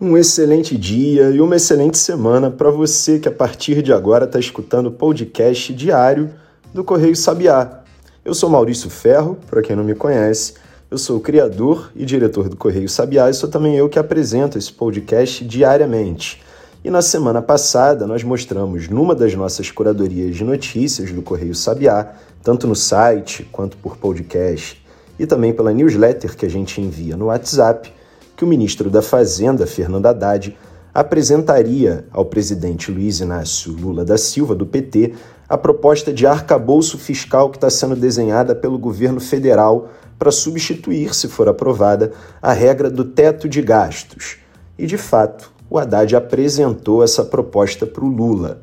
Um excelente dia e uma excelente semana para você que a partir de agora está escutando o podcast diário do Correio Sabiá. Eu sou Maurício Ferro, para quem não me conhece, eu sou o criador e diretor do Correio Sabiá e sou também eu que apresento esse podcast diariamente. E na semana passada nós mostramos numa das nossas curadorias de notícias do Correio Sabiá, tanto no site quanto por podcast e também pela newsletter que a gente envia no WhatsApp, que o ministro da Fazenda, Fernando Haddad, apresentaria ao presidente Luiz Inácio Lula da Silva, do PT, a proposta de arcabouço fiscal que está sendo desenhada pelo governo federal para substituir, se for aprovada, a regra do teto de gastos. E, de fato, o Haddad apresentou essa proposta para o Lula.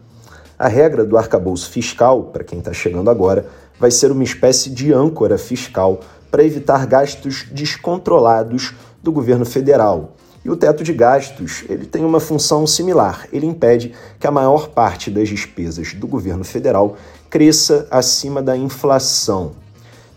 A regra do arcabouço fiscal, para quem está chegando agora, vai ser uma espécie de âncora fiscal para evitar gastos descontrolados do governo federal. E o teto de gastos ele tem uma função similar. Ele impede que a maior parte das despesas do governo federal cresça acima da inflação.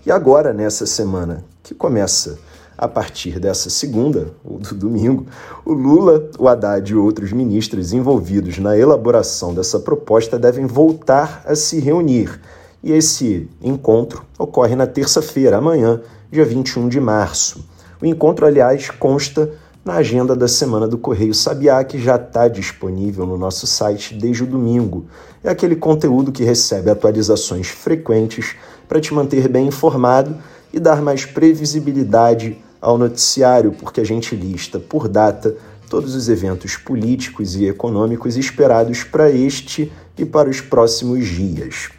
E agora, nessa semana que começa a partir dessa segunda, ou do domingo, o Lula, o Haddad e outros ministros envolvidos na elaboração dessa proposta devem voltar a se reunir. E esse encontro ocorre na terça-feira, amanhã, dia 21 de março. O encontro, aliás, consta na agenda da semana do Correio Sabiá, que já está disponível no nosso site desde o domingo. É aquele conteúdo que recebe atualizações frequentes para te manter bem informado e dar mais previsibilidade ao noticiário, porque a gente lista por data todos os eventos políticos e econômicos esperados para este e para os próximos dias.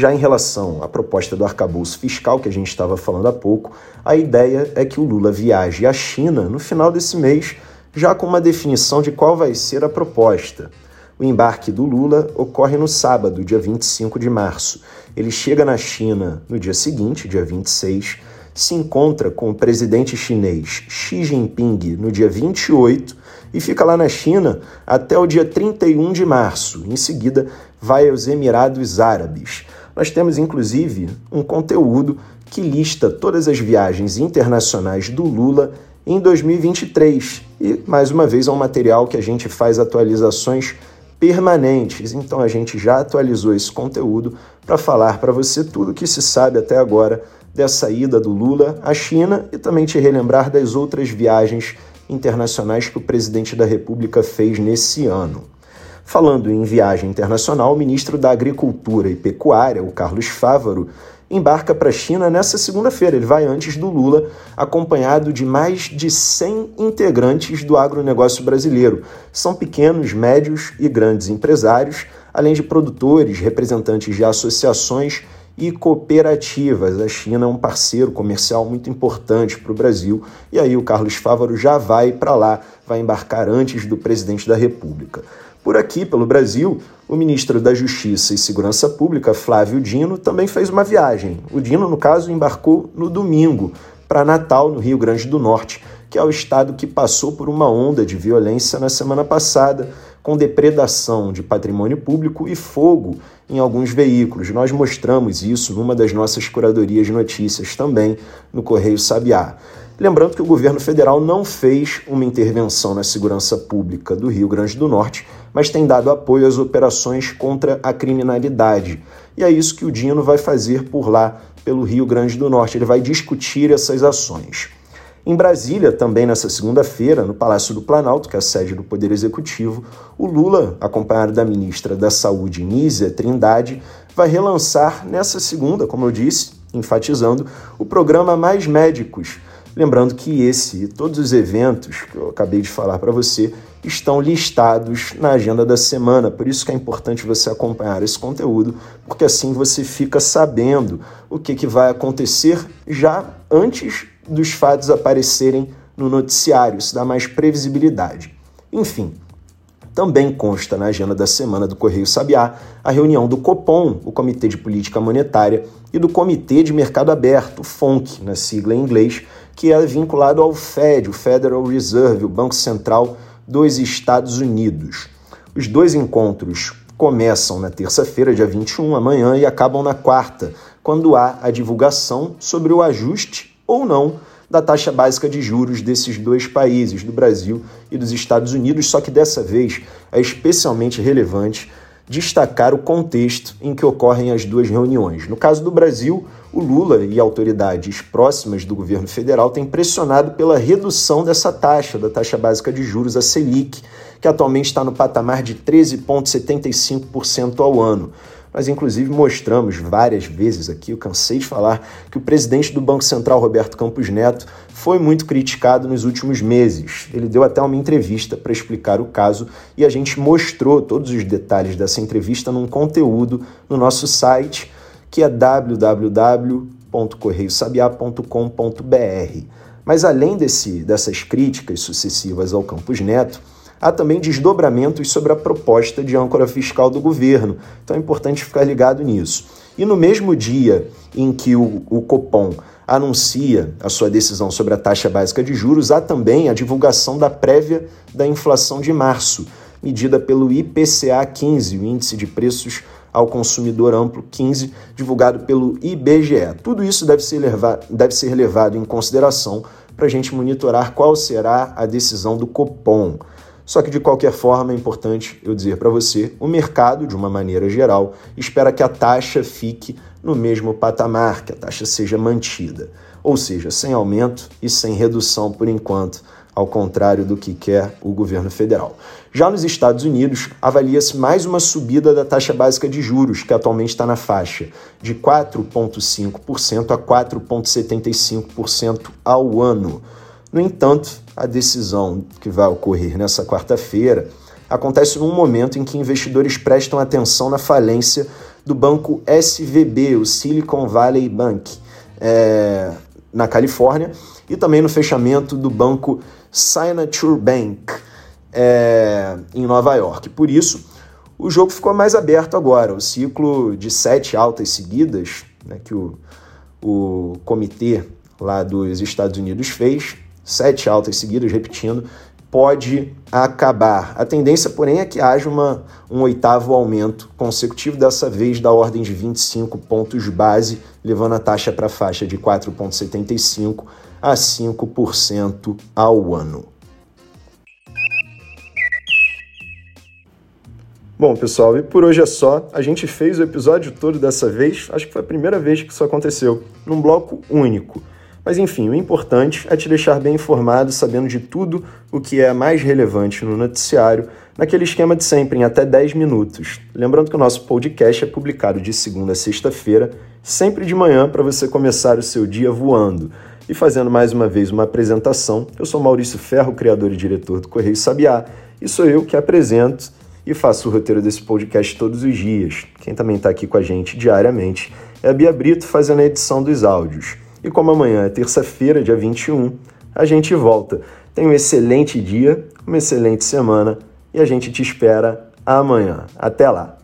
Já em relação à proposta do arcabouço fiscal que a gente estava falando há pouco, a ideia é que o Lula viaje à China no final desse mês, já com uma definição de qual vai ser a proposta. O embarque do Lula ocorre no sábado, dia 25 de março. Ele chega na China no dia seguinte, dia 26, se encontra com o presidente chinês Xi Jinping no dia 28 e fica lá na China até o dia 31 de março. Em seguida, vai aos Emirados Árabes. Nós temos inclusive um conteúdo que lista todas as viagens internacionais do Lula em 2023. E, mais uma vez, é um material que a gente faz atualizações permanentes. Então, a gente já atualizou esse conteúdo para falar para você tudo o que se sabe até agora dessa ida do Lula à China e também te relembrar das outras viagens internacionais que o presidente da República fez nesse ano. Falando em viagem internacional, o ministro da Agricultura e Pecuária, o Carlos Fávaro, embarca para a China nessa segunda-feira. Ele vai antes do Lula, acompanhado de mais de 100 integrantes do agronegócio brasileiro. São pequenos, médios e grandes empresários, além de produtores, representantes de associações e cooperativas. A China é um parceiro comercial muito importante para o Brasil e aí o Carlos Fávaro já vai para lá, vai embarcar antes do presidente da República. Por aqui, pelo Brasil, o ministro da Justiça e Segurança Pública, Flávio Dino, também fez uma viagem. O Dino, no caso, embarcou no domingo para Natal, no Rio Grande do Norte, que é o estado que passou por uma onda de violência na semana passada, com depredação de patrimônio público e fogo em alguns veículos. Nós mostramos isso numa das nossas curadorias de notícias também no Correio Sabiá. Lembrando que o governo federal não fez uma intervenção na segurança pública do Rio Grande do Norte, mas tem dado apoio às operações contra a criminalidade. E é isso que o Dino vai fazer por lá, pelo Rio Grande do Norte. Ele vai discutir essas ações. Em Brasília, também nessa segunda-feira, no Palácio do Planalto, que é a sede do Poder Executivo, o Lula, acompanhado da ministra da Saúde, Nízia Trindade, vai relançar nessa segunda, como eu disse, enfatizando, o programa Mais Médicos, Lembrando que esse e todos os eventos que eu acabei de falar para você estão listados na agenda da semana, por isso que é importante você acompanhar esse conteúdo, porque assim você fica sabendo o que, que vai acontecer já antes dos fatos aparecerem no noticiário, isso dá mais previsibilidade. Enfim, também consta na agenda da semana do Correio Sabiá a reunião do COPOM, o Comitê de Política Monetária, e do Comitê de Mercado Aberto, FONC, na sigla em inglês, que é vinculado ao Fed, o Federal Reserve, o Banco Central dos Estados Unidos. Os dois encontros começam na terça-feira, dia 21, amanhã, e acabam na quarta, quando há a divulgação sobre o ajuste ou não da taxa básica de juros desses dois países, do Brasil e dos Estados Unidos, só que dessa vez é especialmente relevante destacar o contexto em que ocorrem as duas reuniões. No caso do Brasil, o Lula e autoridades próximas do governo federal têm pressionado pela redução dessa taxa, da taxa básica de juros, a Selic, que atualmente está no patamar de 13,75% ao ano. Nós, inclusive, mostramos várias vezes aqui, eu cansei de falar, que o presidente do Banco Central, Roberto Campos Neto, foi muito criticado nos últimos meses. Ele deu até uma entrevista para explicar o caso e a gente mostrou todos os detalhes dessa entrevista num conteúdo no nosso site, que é www.correiosabiá.com.br. Mas além desse, dessas críticas sucessivas ao Campos Neto, há também desdobramentos sobre a proposta de âncora fiscal do governo. Então é importante ficar ligado nisso. E no mesmo dia em que o, o Copom anuncia a sua decisão sobre a taxa básica de juros, há também a divulgação da prévia da inflação de março, medida pelo IPCA 15, o Índice de Preços ao Consumidor Amplo 15, divulgado pelo IBGE. Tudo isso deve ser, deve ser levado em consideração para a gente monitorar qual será a decisão do Copom. Só que de qualquer forma é importante eu dizer para você, o mercado, de uma maneira geral, espera que a taxa fique no mesmo patamar, que a taxa seja mantida, ou seja, sem aumento e sem redução por enquanto, ao contrário do que quer o governo federal. Já nos Estados Unidos, avalia-se mais uma subida da taxa básica de juros, que atualmente está na faixa de 4,5% a 4,75% ao ano. No entanto, a decisão que vai ocorrer nessa quarta-feira acontece num momento em que investidores prestam atenção na falência do banco SVB, o Silicon Valley Bank, é, na Califórnia, e também no fechamento do banco Signature Bank, é, em Nova York. Por isso, o jogo ficou mais aberto agora. O ciclo de sete altas seguidas né, que o, o comitê lá dos Estados Unidos fez sete altas seguidas, repetindo, pode acabar. A tendência, porém, é que haja uma, um oitavo aumento consecutivo, dessa vez da ordem de 25 pontos base, levando a taxa para a faixa de 4,75% a 5% ao ano. Bom, pessoal, e por hoje é só. A gente fez o episódio todo dessa vez, acho que foi a primeira vez que isso aconteceu, num bloco único. Mas enfim, o importante é te deixar bem informado, sabendo de tudo o que é mais relevante no noticiário, naquele esquema de sempre, em até 10 minutos. Lembrando que o nosso podcast é publicado de segunda a sexta-feira, sempre de manhã, para você começar o seu dia voando. E fazendo mais uma vez uma apresentação, eu sou Maurício Ferro, criador e diretor do Correio Sabiá, e sou eu que apresento e faço o roteiro desse podcast todos os dias. Quem também está aqui com a gente diariamente é a Bia Brito, fazendo a edição dos áudios. E como amanhã é terça-feira, dia 21, a gente volta. Tenha um excelente dia, uma excelente semana e a gente te espera amanhã. Até lá!